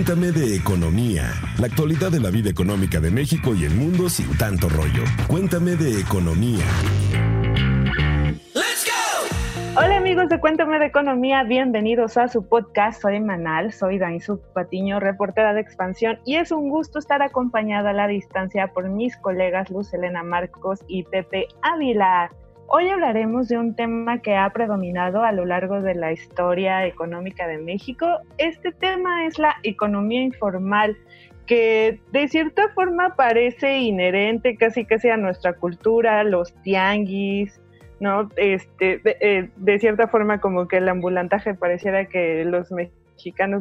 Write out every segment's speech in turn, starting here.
Cuéntame de economía, la actualidad de la vida económica de México y el mundo sin tanto rollo. Cuéntame de economía. Hola amigos de Cuéntame de Economía, bienvenidos a su podcast. Soy Manal, soy Dainzu Patiño, reportera de Expansión, y es un gusto estar acompañada a la distancia por mis colegas Luz Elena Marcos y Pepe Ávila. Hoy hablaremos de un tema que ha predominado a lo largo de la historia económica de México. Este tema es la economía informal, que de cierta forma parece inherente casi casi a nuestra cultura, los tianguis, ¿no? Este, de, eh, de, cierta forma como que el ambulantaje pareciera que los mexicanos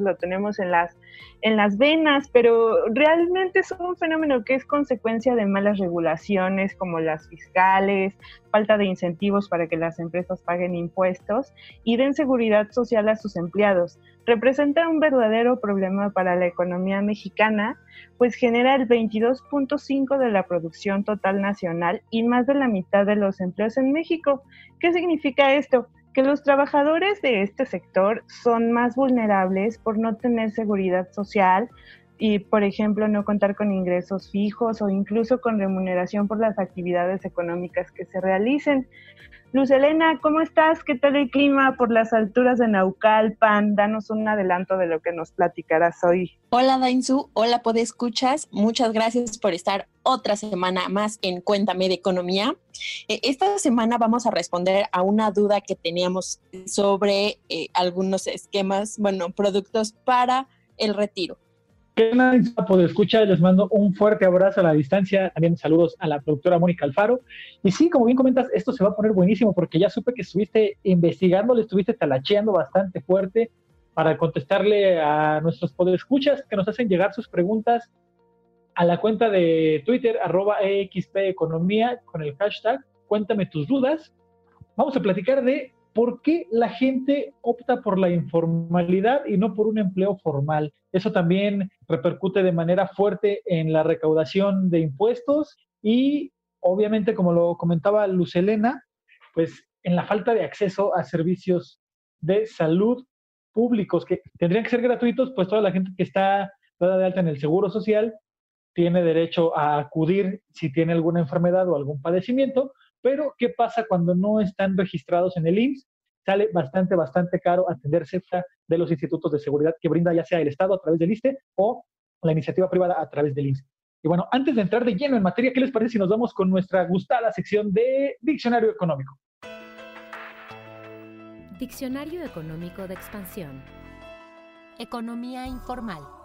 lo tenemos en las, en las venas, pero realmente es un fenómeno que es consecuencia de malas regulaciones como las fiscales, falta de incentivos para que las empresas paguen impuestos y den seguridad social a sus empleados. Representa un verdadero problema para la economía mexicana, pues genera el 22.5 de la producción total nacional y más de la mitad de los empleos en México. ¿Qué significa esto? Que los trabajadores de este sector son más vulnerables por no tener seguridad social y, por ejemplo, no contar con ingresos fijos o incluso con remuneración por las actividades económicas que se realicen. Luz Elena, ¿cómo estás? ¿Qué tal el clima por las alturas de Naucalpan? Danos un adelanto de lo que nos platicarás hoy. Hola Dainzu, hola Escuchas, muchas gracias por estar otra semana más en Cuéntame de Economía. Eh, esta semana vamos a responder a una duda que teníamos sobre eh, algunos esquemas, bueno, productos para el retiro. ¿Qué de escucha? Les mando un fuerte abrazo a la distancia. También saludos a la productora Mónica Alfaro. Y sí, como bien comentas, esto se va a poner buenísimo porque ya supe que estuviste investigando, le estuviste talacheando bastante fuerte para contestarle a nuestros escuchas que nos hacen llegar sus preguntas a la cuenta de Twitter, arroba EXP Economía, con el hashtag Cuéntame tus dudas. Vamos a platicar de ¿por qué la gente opta por la informalidad y no por un empleo formal? Eso también repercute de manera fuerte en la recaudación de impuestos y obviamente, como lo comentaba Lucelena, pues en la falta de acceso a servicios de salud públicos que tendrían que ser gratuitos, pues toda la gente que está dada de alta en el Seguro Social tiene derecho a acudir si tiene alguna enfermedad o algún padecimiento, pero, ¿qué pasa cuando no están registrados en el IMSS? Sale bastante, bastante caro atenderse de los institutos de seguridad que brinda ya sea el Estado a través del ISTE o la iniciativa privada a través del IMSS. Y bueno, antes de entrar de lleno en materia, ¿qué les parece si nos vamos con nuestra gustada sección de Diccionario Económico? Diccionario Económico de Expansión. Economía informal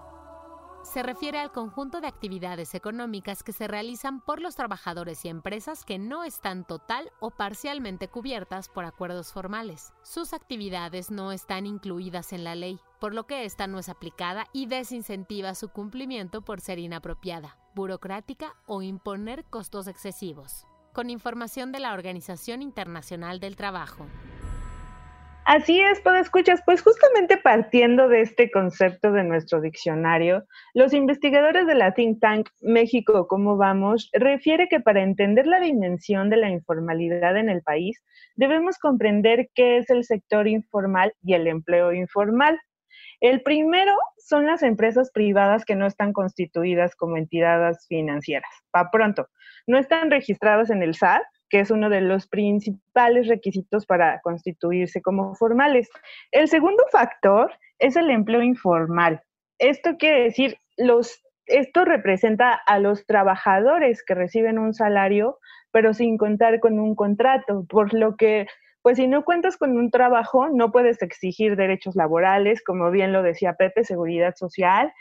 se refiere al conjunto de actividades económicas que se realizan por los trabajadores y empresas que no están total o parcialmente cubiertas por acuerdos formales. Sus actividades no están incluidas en la ley, por lo que esta no es aplicada y desincentiva su cumplimiento por ser inapropiada, burocrática o imponer costos excesivos. Con información de la Organización Internacional del Trabajo. Así es, todo escuchas. Pues justamente partiendo de este concepto de nuestro diccionario, los investigadores de la think tank México, ¿cómo vamos? refiere que para entender la dimensión de la informalidad en el país, debemos comprender qué es el sector informal y el empleo informal. El primero son las empresas privadas que no están constituidas como entidades financieras. Pa' pronto, no están registradas en el SAT que es uno de los principales requisitos para constituirse como formales. El segundo factor es el empleo informal. Esto quiere decir, los, esto representa a los trabajadores que reciben un salario, pero sin contar con un contrato, por lo que pues si no cuentas con un trabajo, no puedes exigir derechos laborales, como bien lo decía Pepe, seguridad social,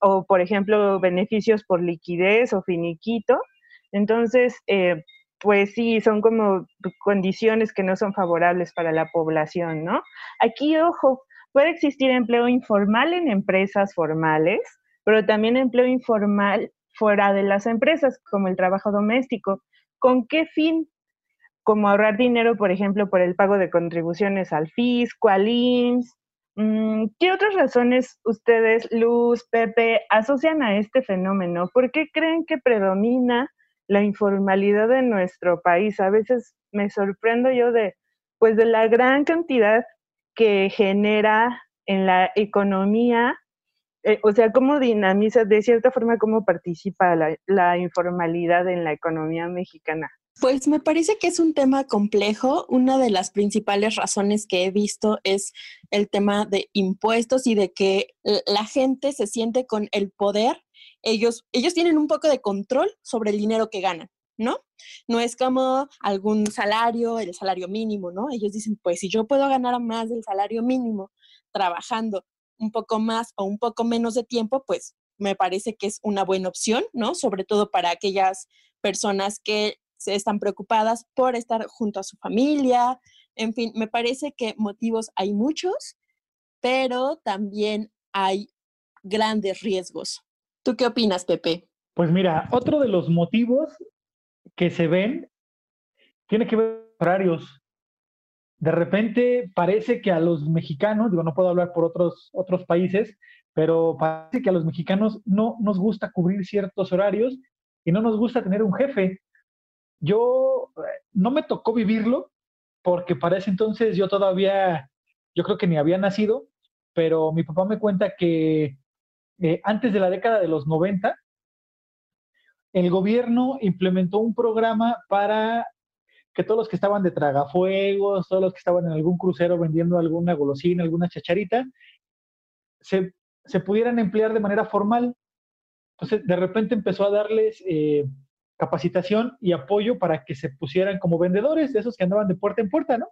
o por ejemplo, beneficios por liquidez o finiquito. Entonces, eh, pues sí, son como condiciones que no son favorables para la población, ¿no? Aquí, ojo, puede existir empleo informal en empresas formales, pero también empleo informal fuera de las empresas, como el trabajo doméstico. ¿Con qué fin? Como ahorrar dinero, por ejemplo, por el pago de contribuciones al fisco, al IMSS. Mm, ¿Qué otras razones ustedes, Luz, Pepe, asocian a este fenómeno? ¿Por qué creen que predomina la informalidad de nuestro país. A veces me sorprendo yo de, pues, de la gran cantidad que genera en la economía eh, o sea, cómo dinamiza, de cierta forma, cómo participa la, informalidad en la economía mexicana. Pues me parece que es un tema complejo. Una de las principales razones que he visto es el tema de impuestos y de que la gente se siente con el poder. Ellos, ellos tienen un poco de control sobre el dinero que ganan. ¿no? No es como algún salario, el salario mínimo, ¿no? Ellos dicen, pues si yo puedo ganar más del salario mínimo trabajando un poco más o un poco menos de tiempo, pues me parece que es una buena opción, ¿no? Sobre todo para aquellas personas que se están preocupadas por estar junto a su familia. En fin, me parece que motivos hay muchos, pero también hay grandes riesgos. ¿Tú qué opinas, Pepe? Pues mira, otro de los motivos que se ven tiene que ver con horarios. De repente parece que a los mexicanos, digo, no puedo hablar por otros, otros países, pero parece que a los mexicanos no nos gusta cubrir ciertos horarios y no nos gusta tener un jefe. Yo eh, no me tocó vivirlo porque para ese entonces yo todavía, yo creo que ni había nacido, pero mi papá me cuenta que eh, antes de la década de los 90, el gobierno implementó un programa para que todos los que estaban de tragafuegos, todos los que estaban en algún crucero vendiendo alguna golosina, alguna chacharita, se, pudieran emplear de manera formal. Entonces, de repente empezó a darles eh, capacitación y apoyo para que se pusieran como vendedores, de esos que andaban de puerta en puerta, ¿no?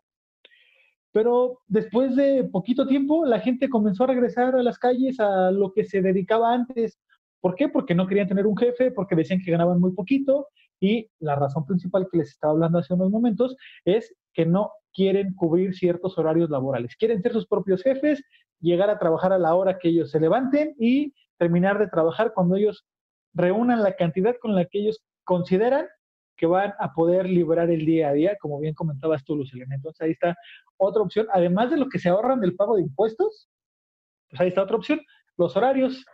Pero después de poquito tiempo, la gente comenzó a regresar a las calles a lo que se dedicaba antes, ¿Por qué? Porque no querían tener un jefe, porque decían que ganaban muy poquito y la razón principal que les estaba hablando hace unos momentos es que no quieren cubrir ciertos horarios laborales. Quieren ser sus propios jefes, llegar a trabajar a la hora que ellos se levanten y terminar de trabajar cuando ellos reúnan la cantidad con la que ellos consideran que van a poder liberar el día a día, como bien comentabas tú, Lucelena. Entonces ahí está otra opción, además de lo que se ahorran del pago de impuestos, pues ahí está otra opción, los horarios.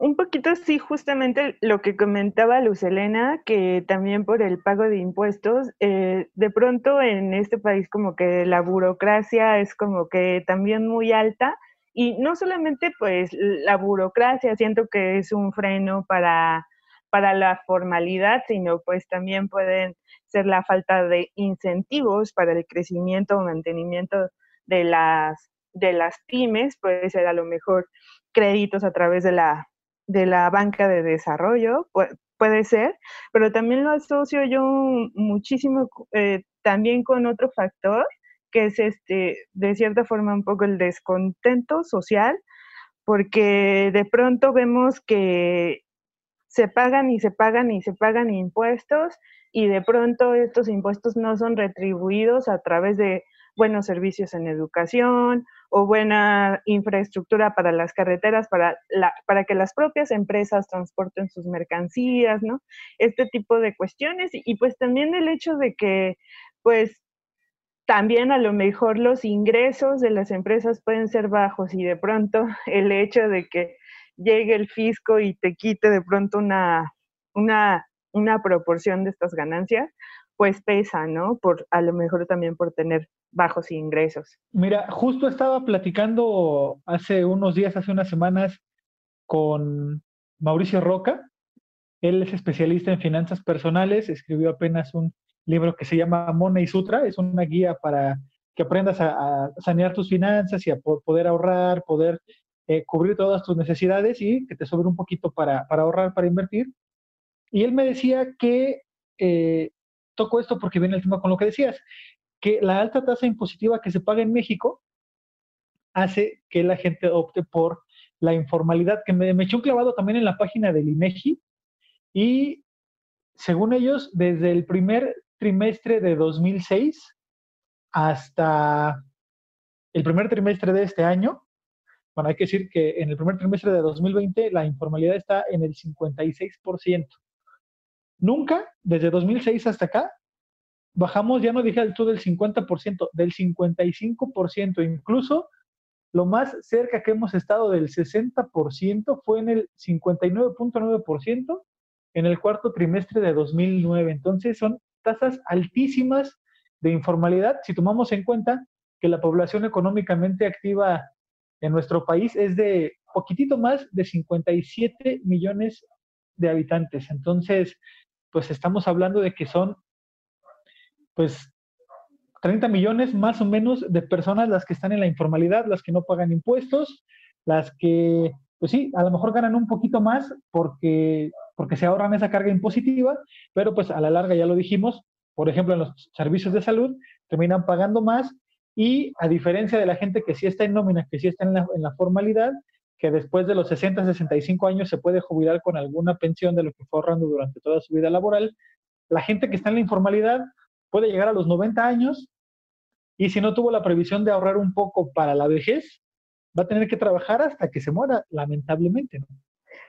Un poquito sí, justamente lo que comentaba Luz Elena, que también por el pago de impuestos, eh, de pronto en este país como que la burocracia es como que también muy alta y no solamente pues la burocracia siento que es un freno para, para la formalidad, sino pues también pueden ser la falta de incentivos para el crecimiento o mantenimiento de las, de las pymes, puede ser a lo mejor créditos a través de la de la banca de desarrollo, puede ser, pero también lo asocio yo muchísimo eh, también con otro factor, que es este, de cierta forma un poco el descontento social, porque de pronto vemos que se pagan y se pagan y se pagan impuestos y de pronto estos impuestos no son retribuidos a través de buenos servicios en educación o buena infraestructura para las carreteras, para, la, para que las propias empresas transporten sus mercancías, ¿no? Este tipo de cuestiones y, y pues también el hecho de que pues también a lo mejor los ingresos de las empresas pueden ser bajos y de pronto el hecho de que llegue el fisco y te quite de pronto una, una, una proporción de estas ganancias, pues pesa, ¿no? Por a lo mejor también por tener bajos ingresos. Mira, justo estaba platicando hace unos días, hace unas semanas, con Mauricio Roca. Él es especialista en finanzas personales, escribió apenas un libro que se llama Money Sutra, es una guía para que aprendas a, sanear tus finanzas y a poder ahorrar, poder eh, cubrir todas tus necesidades y que te sobre un poquito para, para ahorrar, para invertir. Y él me decía que eh, toco esto porque viene el tema con lo que decías, que la alta tasa impositiva que se paga en México hace que la gente opte por la informalidad, que me, me echó un clavado también en la página del INEGI y según ellos, desde el primer trimestre de 2006 hasta el primer trimestre de este año, bueno, hay que decir que en el primer trimestre de 2020 la informalidad está en el 56%. Nunca, desde 2006 hasta acá, bajamos, ya no dije al todo del 50%, del 55%, incluso lo más cerca que hemos estado del 60% fue en el 59.9% en el cuarto trimestre de 2009. Entonces son tasas altísimas de informalidad si tomamos en cuenta que la población económicamente activa en nuestro país es de poquitito más de 57 millones de habitantes. Entonces, pues estamos hablando de que son, pues, 30 millones más o menos de personas las que están en la informalidad, las que no pagan impuestos, las que, pues sí, a lo mejor ganan un poquito más porque, porque se ahorran esa carga impositiva, pero pues a la larga ya lo dijimos, por ejemplo, en los servicios de salud terminan pagando más y a diferencia de la gente que sí está en nómina, que sí está en la, formalidad, que después de los 60, 65 años se puede jubilar con alguna pensión de lo que fue ahorrando durante toda su vida laboral. La gente que está en la informalidad puede llegar a los 90 años y si no tuvo la previsión de ahorrar un poco para la vejez, va a tener que trabajar hasta que se muera, lamentablemente. ¿no?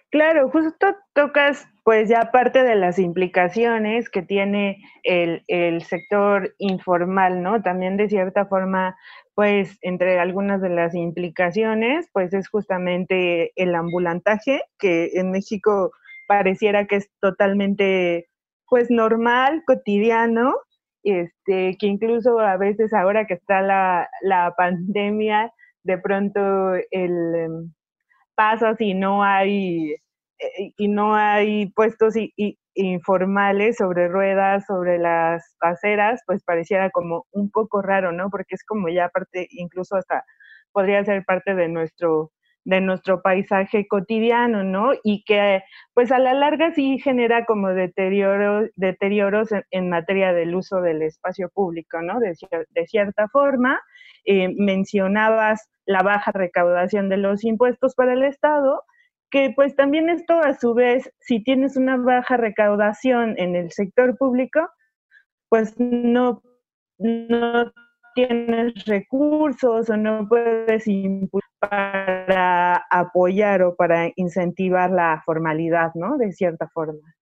Claro, justo tocas pues ya parte de las implicaciones que tiene el, el, sector informal, ¿no? También de cierta forma, pues entre algunas de las implicaciones, pues es justamente el ambulantaje, que en México pareciera que es totalmente pues normal, cotidiano, este, que incluso a veces ahora que está la, la pandemia, de pronto el em, pasa si no hay eh, y no hay puestos informales sobre ruedas, sobre las aceras, pues pareciera como un poco raro, ¿no? Porque es como ya parte, incluso hasta podría ser parte de nuestro de nuestro paisaje cotidiano, ¿no? Y que pues a la larga sí genera como deterioro, deterioros en, materia del uso del espacio público, ¿no? De, cierta forma, eh, mencionabas la baja recaudación de los impuestos para el Estado, que pues también esto a su vez, si tienes una baja recaudación en el sector público, pues no, no tienes recursos o no puedes para apoyar o para incentivar la formalidad, ¿no? De cierta forma.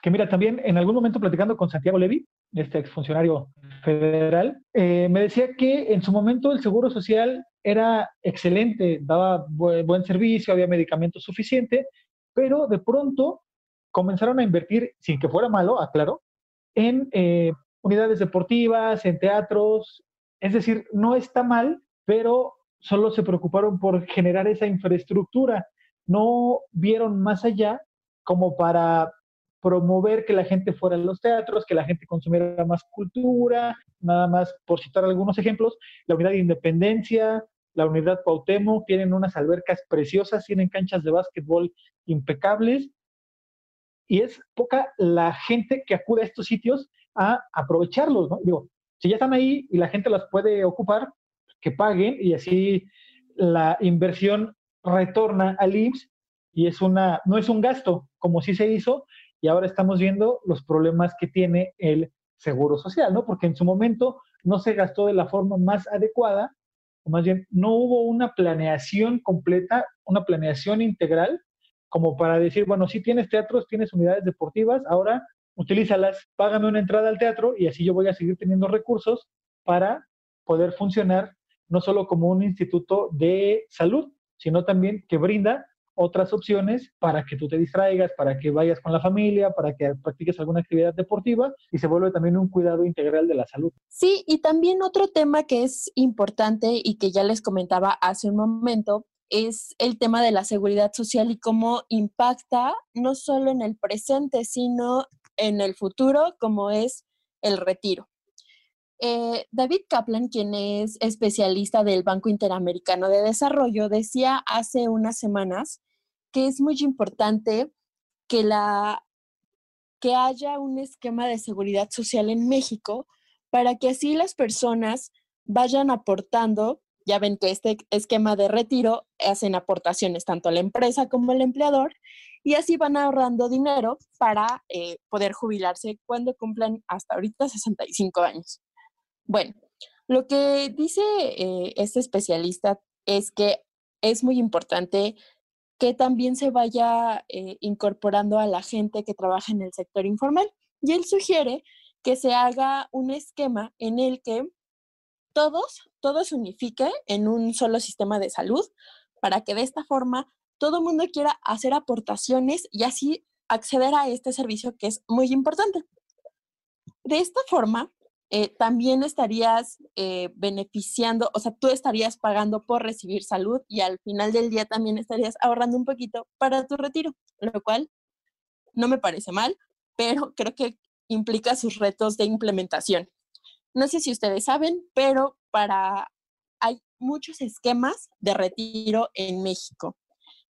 Que mira, también en algún momento platicando con Santiago Levy, este exfuncionario federal, eh, me decía que en su momento el Seguro Social era excelente, daba buen servicio, había medicamentos suficiente, pero de pronto comenzaron a invertir, sin que fuera malo, aclaro, en eh, unidades deportivas, en teatros, es decir, no está mal, pero solo se preocuparon por generar esa infraestructura, no vieron más allá como para promover que la gente fuera a los teatros, que la gente consumiera más cultura, nada más por citar algunos ejemplos, la unidad de Independencia, la unidad Cuauhtémoc, tienen unas albercas preciosas, tienen canchas de básquetbol impecables, y es poca la gente que acude a estos sitios a aprovecharlos, ¿no? Digo, si ya están ahí y la gente las puede ocupar, que paguen y así la inversión retorna al IMSS y es una, no es un gasto como sí se hizo y ahora estamos viendo los problemas que tiene el seguro social, ¿no? Porque en su momento no se gastó de la forma más adecuada, o más bien no hubo una planeación completa, una planeación integral, como para decir, bueno, si tienes teatros, tienes unidades deportivas, ahora utilízalas, págame una entrada al teatro y así yo voy a seguir teniendo recursos para poder funcionar no solo como un instituto de salud, sino también que brinda otras opciones para que tú te distraigas, para que vayas con la familia, para que practiques alguna actividad deportiva y se vuelve también un cuidado integral de la salud. Sí, y también otro tema que es importante y que ya les comentaba hace un momento es el tema de la seguridad social y cómo impacta no solo en el presente, sino en el futuro, como es el retiro. Eh, David Kaplan, quien es especialista del Banco Interamericano de Desarrollo, decía hace unas semanas que es muy importante que, haya un esquema de seguridad social en México para que así las personas vayan aportando, ya ven que este esquema de retiro hacen aportaciones tanto a la empresa como al empleador y así van ahorrando dinero para eh, poder jubilarse cuando cumplan hasta ahorita 65 años. Bueno, lo que dice eh, este especialista es que es muy importante que también se vaya eh, incorporando a la gente que trabaja en el sector informal. Y él sugiere que se haga un esquema en el que todos, todos se unifique en un solo sistema de salud para que de esta forma todo el mundo quiera hacer aportaciones y así acceder a este servicio que es muy importante. De esta forma, eh, también estarías eh, beneficiando, o sea, tú estarías pagando por recibir salud y al final del día también estarías ahorrando un poquito para tu retiro, lo cual no me parece mal, pero creo que implica sus retos de implementación. No sé si ustedes saben, pero para hay muchos esquemas de retiro en México.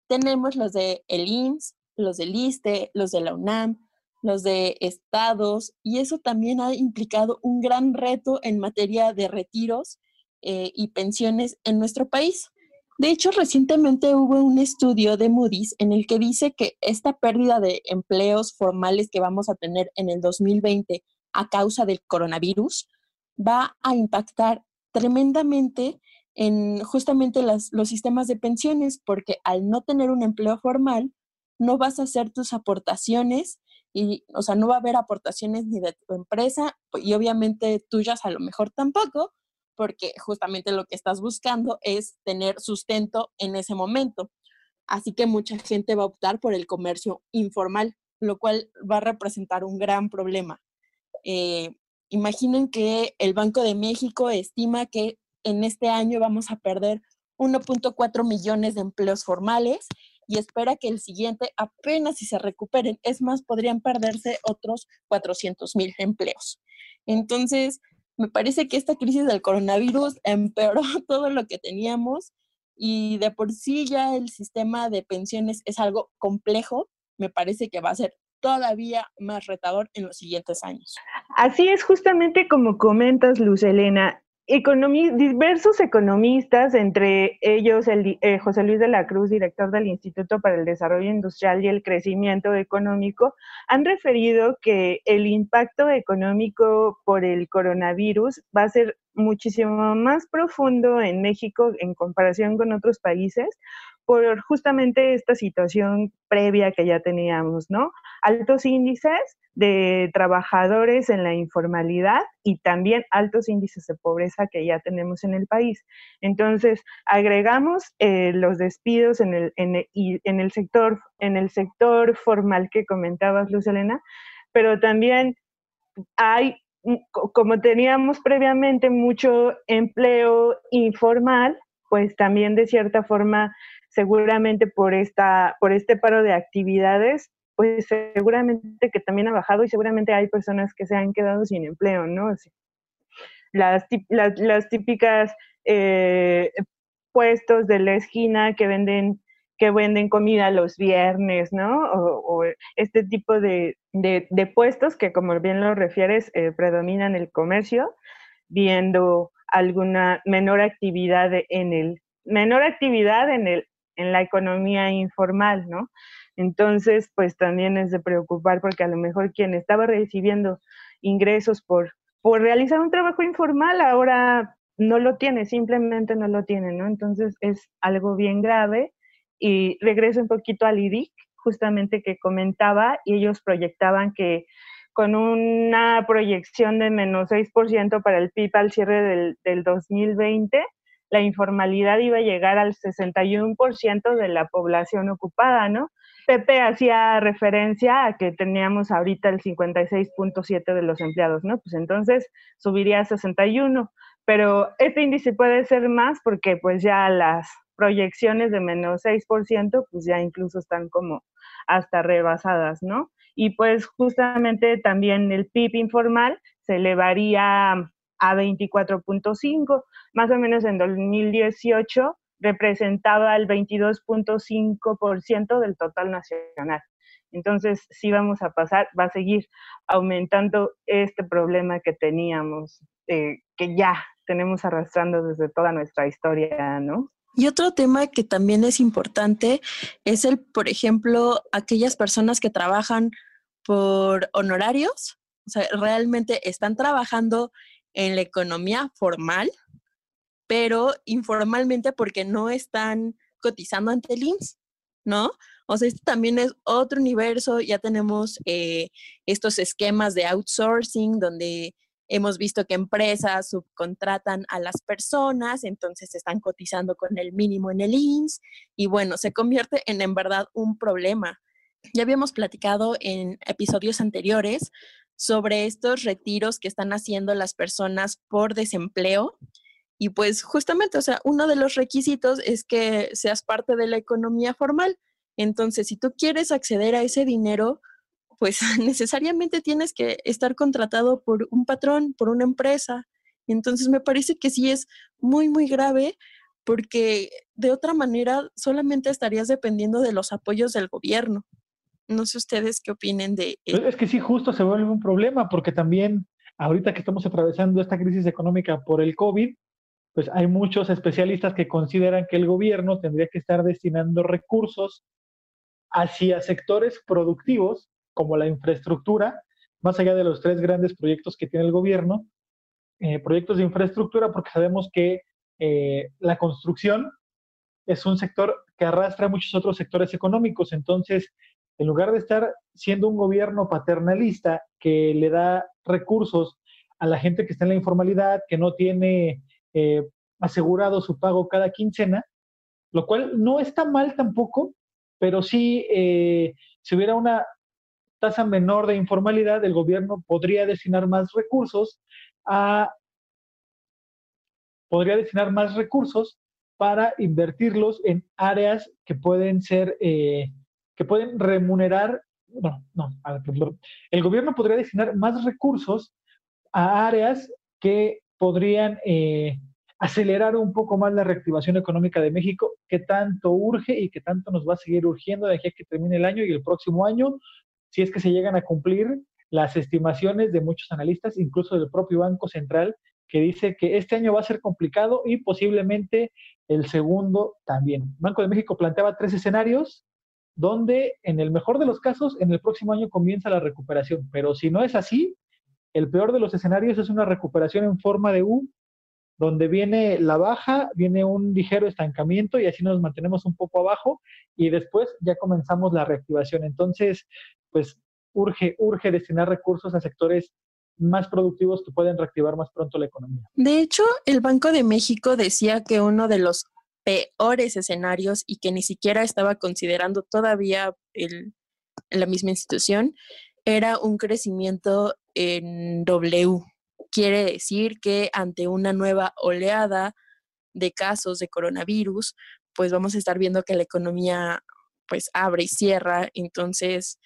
Tenemos los de el IMSS, los del ISTE, los de la UNAM, los de estados, y eso también ha implicado un gran reto en materia de retiros eh, y pensiones en nuestro país. De hecho, recientemente hubo un estudio de Moody's en el que dice que esta pérdida de empleos formales que vamos a tener en el 2020 a causa del coronavirus va a impactar tremendamente en justamente los sistemas de pensiones, porque al no tener un empleo formal, no vas a hacer tus aportaciones y, o sea, no va a haber aportaciones ni de tu empresa y obviamente tuyas a lo mejor tampoco, porque justamente lo que estás buscando es tener sustento en ese momento. Así que mucha gente va a optar por el comercio informal, lo cual va a representar un gran problema. Eh, imaginen que el Banco de México estima que en este año vamos a perder 1.4 millones de empleos formales y espera que el siguiente apenas si se recuperen. Es más, podrían perderse otros 400 mil empleos. Entonces, me parece que esta crisis del coronavirus empeoró todo lo que teníamos y de por sí ya el sistema de pensiones es algo complejo. Me parece que va a ser todavía más retador en los siguientes años. Así es justamente como comentas, Luz Elena diversos economistas, entre ellos el, eh, José Luis de la Cruz, director del Instituto para el Desarrollo Industrial y el Crecimiento Económico, han referido que el impacto económico por el coronavirus va a ser muchísimo más profundo en México en comparación con otros países, por justamente esta situación previa que ya teníamos, ¿no? Altos índices de trabajadores en la informalidad y también altos índices de pobreza que ya tenemos en el país. Entonces, agregamos eh, los despidos en el, en, en, el sector, en el sector formal que comentabas, Luz Elena, pero también hay, como teníamos previamente mucho empleo informal, pues también de cierta forma seguramente por, esta, por este paro de actividades, pues seguramente que también ha bajado y seguramente hay personas que se han quedado sin empleo, ¿no? Las, las, típicas eh, puestos de la esquina que venden que venden comida los viernes, ¿no? O, este tipo de, puestos que, como bien lo refieres, eh, predominan el comercio, viendo alguna menor actividad en el menor actividad en el en la economía informal, ¿no? Entonces, pues también es de preocupar porque a lo mejor quien estaba recibiendo ingresos por, por realizar un trabajo informal ahora no lo tiene, simplemente no lo tiene, ¿no? Entonces es algo bien grave y regreso un poquito al IDIC, justamente que comentaba, y ellos proyectaban que con una proyección de menos 6% para el PIB al cierre del, del 2020, la informalidad iba a llegar al 61% de la población ocupada, ¿no? Pepe hacía referencia a que teníamos ahorita el 56.7 de los empleados, ¿no? Pues entonces subiría a 61, pero este índice puede ser más porque pues ya las proyecciones de menos 6% pues ya incluso están como hasta rebasadas, ¿no? Y pues justamente también el PIB informal se elevaría a 24.5, más o menos en 2018 representaba el 22.5% del total nacional. Entonces, sí vamos a pasar, va a seguir aumentando este problema que teníamos, eh, que ya tenemos arrastrando desde toda nuestra historia, ¿no? Y otro tema que también es importante es el, por ejemplo, aquellas personas que trabajan por honorarios, o sea, realmente están trabajando en la economía formal, pero informalmente porque no están cotizando ante el IMSS, ¿no? O sea, esto también es otro universo, ya tenemos eh, estos esquemas de outsourcing donde hemos visto que empresas subcontratan a las personas, entonces están cotizando con el mínimo en el IMSS y bueno, se convierte en en verdad un problema. Ya habíamos platicado en episodios anteriores sobre estos retiros que están haciendo las personas por desempleo. Y pues justamente, o sea, uno de los requisitos es que seas parte de la economía formal. Entonces, si tú quieres acceder a ese dinero, pues necesariamente tienes que estar contratado por un patrón, por una empresa. Entonces, me parece que sí es muy, muy grave porque de otra manera solamente estarías dependiendo de los apoyos del gobierno. No sé ustedes qué opinen de eso. Es que sí, justo se vuelve un problema porque también ahorita que estamos atravesando esta crisis económica por el COVID, pues hay muchos especialistas que consideran que el gobierno tendría que estar destinando recursos hacia sectores productivos como la infraestructura, más allá de los tres grandes proyectos que tiene el gobierno, eh, proyectos de infraestructura, porque sabemos que eh, la construcción es un sector que arrastra muchos otros sectores económicos. Entonces, en lugar de estar siendo un gobierno paternalista que le da recursos a la gente que está en la informalidad, que no tiene eh, asegurado su pago cada quincena, lo cual no está mal tampoco, pero sí, eh, si hubiera una tasa menor de informalidad, el gobierno podría destinar más recursos a podría destinar más recursos para invertirlos en áreas que pueden ser eh, que pueden remunerar, no, no, el gobierno podría destinar más recursos a áreas que podrían eh, acelerar un poco más la reactivación económica de México, que tanto urge y que tanto nos va a seguir urgiendo de aquí a que termine el año y el próximo año, si es que se llegan a cumplir las estimaciones de muchos analistas, incluso del propio Banco Central, que dice que este año va a ser complicado y posiblemente el segundo también. Banco de México planteaba tres escenarios donde en el mejor de los casos, en el próximo año comienza la recuperación. Pero si no es así, el peor de los escenarios es una recuperación en forma de U, donde viene la baja, viene un ligero estancamiento y así nos mantenemos un poco abajo y después ya comenzamos la reactivación. Entonces, pues urge, urge destinar recursos a sectores más productivos que pueden reactivar más pronto la economía. De hecho, el Banco de México decía que uno de los peores escenarios y que ni siquiera estaba considerando todavía el, la misma institución, era un crecimiento en W. Quiere decir que ante una nueva oleada de casos de coronavirus, pues vamos a estar viendo que la economía pues abre y cierra, entonces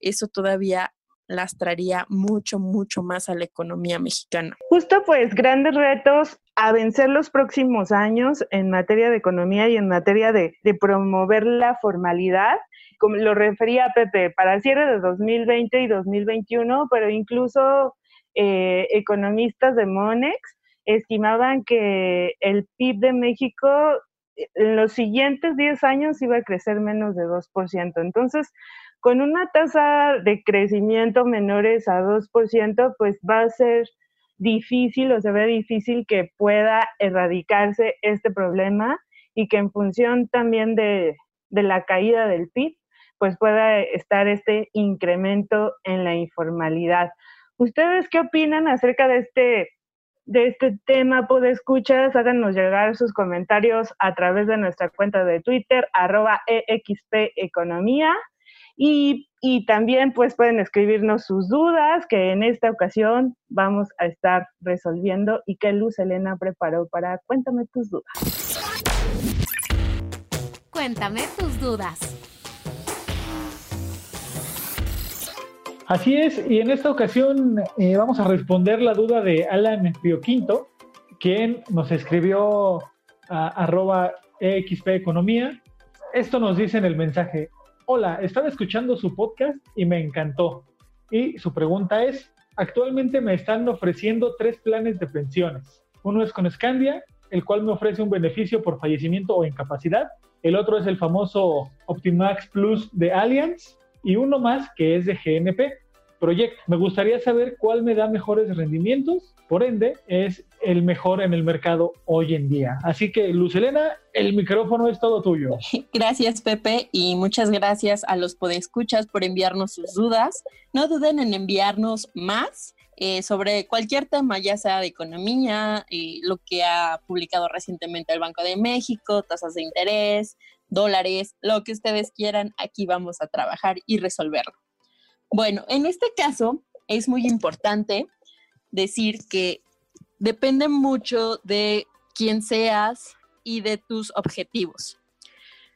eso todavía lastraría mucho, mucho más a la economía mexicana. Justo pues grandes retos a vencer los próximos años en materia de economía y en materia de, promover la formalidad, como lo refería Pepe, para el cierre de 2020 y 2021, pero incluso eh, economistas de Monex estimaban que el PIB de México en los siguientes 10 años iba a crecer menos de 2%. Entonces, con una tasa de crecimiento menores a 2%, pues va a ser difícil o se ve difícil que pueda erradicarse este problema y que en función también de, de la caída del PIB, pues pueda estar este incremento en la informalidad. ¿Ustedes qué opinan acerca de este, de este tema? escuchas, háganos llegar sus comentarios a través de nuestra cuenta de Twitter, arroba EXP. Y, también pues pueden escribirnos sus dudas que en esta ocasión vamos a estar resolviendo y que Luz Elena preparó para Cuéntame tus dudas. Cuéntame tus dudas. Así es, y en esta ocasión eh, vamos a responder la duda de Alan Quinto, quien nos escribió a arroba EXP Economía. Esto nos dice en el mensaje, hola, estaba escuchando su podcast y me encantó. Y su pregunta es, actualmente me están ofreciendo tres planes de pensiones. Uno es con Scandia, el cual me ofrece un beneficio por fallecimiento o incapacidad. El otro es el famoso Optimax Plus de Allianz. Y uno más que es de GNP. Project. Me gustaría saber cuál me da mejores rendimientos, por ende, es el mejor en el mercado hoy en día. Así que, Lucelena, el micrófono es todo tuyo. Gracias, Pepe, y muchas gracias a los podescuchas por enviarnos sus dudas. No duden en enviarnos más. Eh, sobre cualquier tema, ya sea de economía, eh, lo que ha publicado recientemente el Banco de México, tasas de interés, dólares, lo que ustedes quieran, aquí vamos a trabajar y resolverlo. Bueno, en este caso, es muy importante decir que depende mucho de quién seas y de tus objetivos.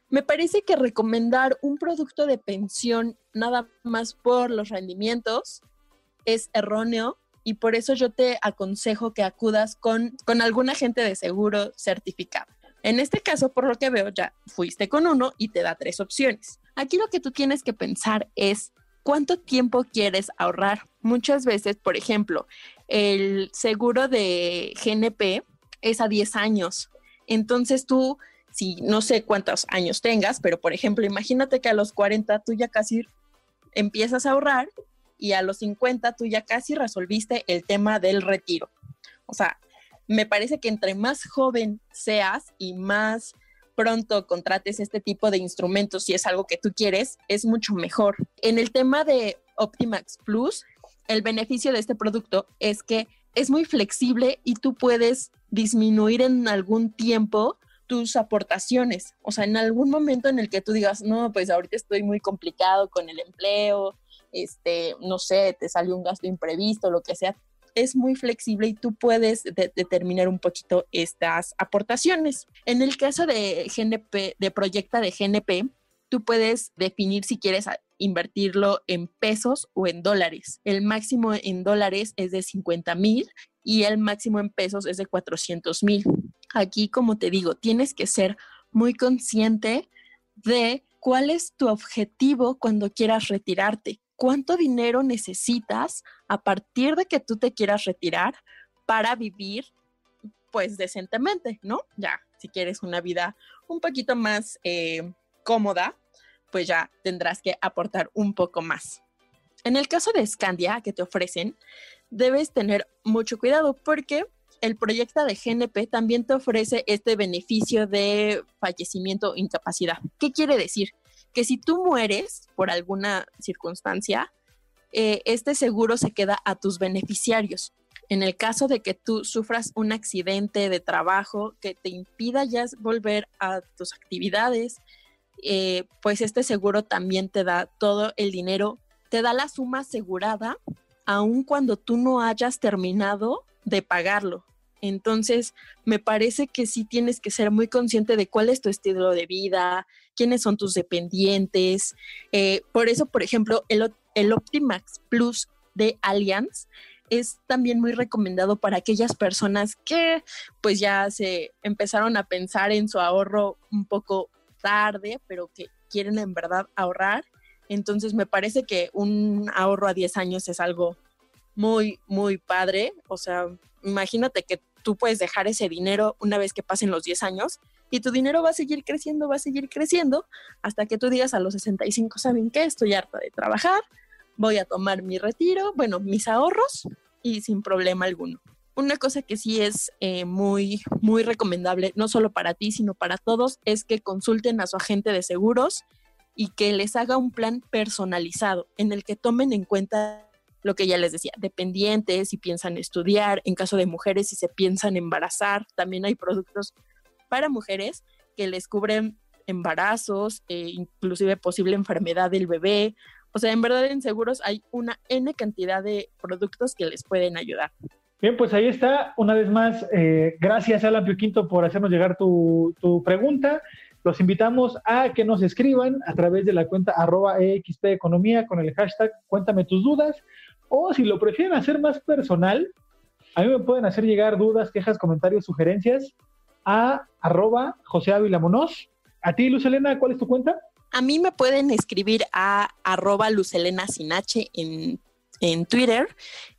Me parece que recomendar un producto de pensión nada más por los rendimientos es erróneo y por eso yo te aconsejo que acudas con, con algún agente de seguro certificado. En este caso, por lo que veo, ya fuiste con uno y te da tres opciones. Aquí lo que tú tienes que pensar es cuánto tiempo quieres ahorrar. Muchas veces, por ejemplo, el seguro de GNP es a 10 años. Entonces tú, si no sé cuántos años tengas, pero por ejemplo, imagínate que a los 40 tú ya casi empiezas a ahorrar y a los 50 tú ya casi resolviste el tema del retiro. O sea, me parece que entre más joven seas y más pronto contrates este tipo de instrumentos si es algo que tú quieres, es mucho mejor. En el tema de Optimax Plus, el beneficio de este producto es que es muy flexible y tú puedes disminuir en algún tiempo tus aportaciones. O sea, en algún momento en el que tú digas, no, pues ahorita estoy muy complicado con el empleo, este, no sé, te salió un gasto imprevisto, lo que sea, es muy flexible y tú puedes determinar un poquito estas aportaciones. En el caso de GNP, de Proyecta de GNP, tú puedes definir si quieres invertirlo en pesos o en dólares. El máximo en dólares es de 50 mil y el máximo en pesos es de 400 mil. Aquí, como te digo, tienes que ser muy consciente de cuál es tu objetivo cuando quieras retirarte cuánto dinero necesitas a partir de que tú te quieras retirar para vivir pues decentemente, ¿no? Ya, si quieres una vida un poquito más eh, cómoda, pues ya tendrás que aportar un poco más. En el caso de Scandia que te ofrecen, debes tener mucho cuidado porque el proyecto de GNP también te ofrece este beneficio de fallecimiento o incapacidad. ¿Qué quiere decir? Que si tú mueres por alguna circunstancia, eh, este seguro se queda a tus beneficiarios. En el caso de que tú sufras un accidente de trabajo que te impida ya volver a tus actividades, eh, pues este seguro también te da todo el dinero, te da la suma asegurada, aun cuando tú no hayas terminado de pagarlo. Entonces, me parece que sí tienes que ser muy consciente de cuál es tu estilo de vida, quiénes son tus dependientes. Eh, por eso, por ejemplo, el, el Optimax Plus de Allianz es también muy recomendado para aquellas personas que pues ya se empezaron a pensar en su ahorro un poco tarde, pero que quieren en verdad ahorrar. Entonces me parece que un ahorro a 10 años es algo muy, muy padre. O sea, imagínate que tú puedes dejar ese dinero una vez que pasen los 10 años y tu dinero va a seguir creciendo, va a seguir creciendo hasta que tú digas a los 65, ¿saben qué? Estoy harta de trabajar, voy a tomar mi retiro, bueno, mis ahorros y sin problema alguno. Una cosa que sí es eh, muy, muy recomendable, no solo para ti, sino para todos, es que consulten a su agente de seguros y que les haga un plan personalizado en el que tomen en cuenta lo que ya les decía, dependientes, si piensan estudiar, en caso de mujeres, si se piensan embarazar, también hay productos para mujeres que les cubren embarazos, eh, inclusive posible enfermedad del bebé. O sea, en verdad en seguros hay una N cantidad de productos que les pueden ayudar. Bien, pues ahí está. Una vez más, eh, gracias Alan Pio por hacernos llegar tu, tu, pregunta. Los invitamos a que nos escriban a través de la cuenta arroba EXP Economía con el hashtag Cuéntame tus dudas o si lo prefieren hacer más personal, a mí me pueden hacer llegar dudas, quejas, comentarios, sugerencias a arroba José Ávila A ti, Luz Elena, ¿cuál es tu cuenta? A mí me pueden escribir a arroba Lucelena Sinache en, en Twitter.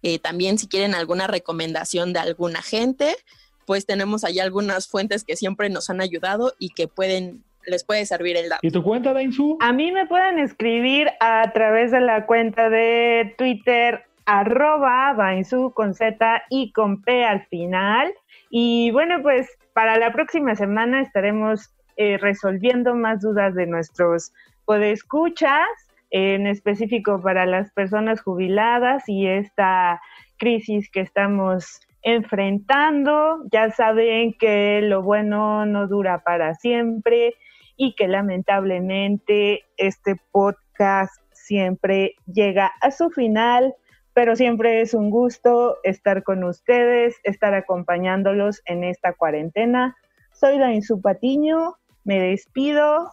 Eh, también si quieren alguna recomendación de alguna gente, pues tenemos ahí algunas fuentes que siempre nos han ayudado y que pueden les puede servir el dato. ¿Y tu cuenta, Dainzu? A mí me pueden escribir a través de la cuenta de Twitter arroba Dainzu con Z y con P al final. Y bueno, pues para la próxima semana estaremos eh, resolviendo más dudas de nuestros podescuchas, en específico para las personas jubiladas y esta crisis que estamos enfrentando. Ya saben que lo bueno no dura para siempre y que lamentablemente este podcast siempre llega a su final, pero siempre es un gusto estar con ustedes, estar acompañándolos en esta cuarentena. Soy Dainzu Patiño, me despido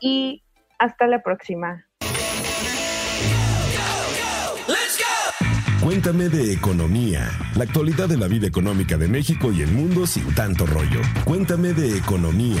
y hasta la próxima. Cuéntame de economía, la actualidad de la vida económica de México y el mundo sin tanto rollo. Cuéntame de economía.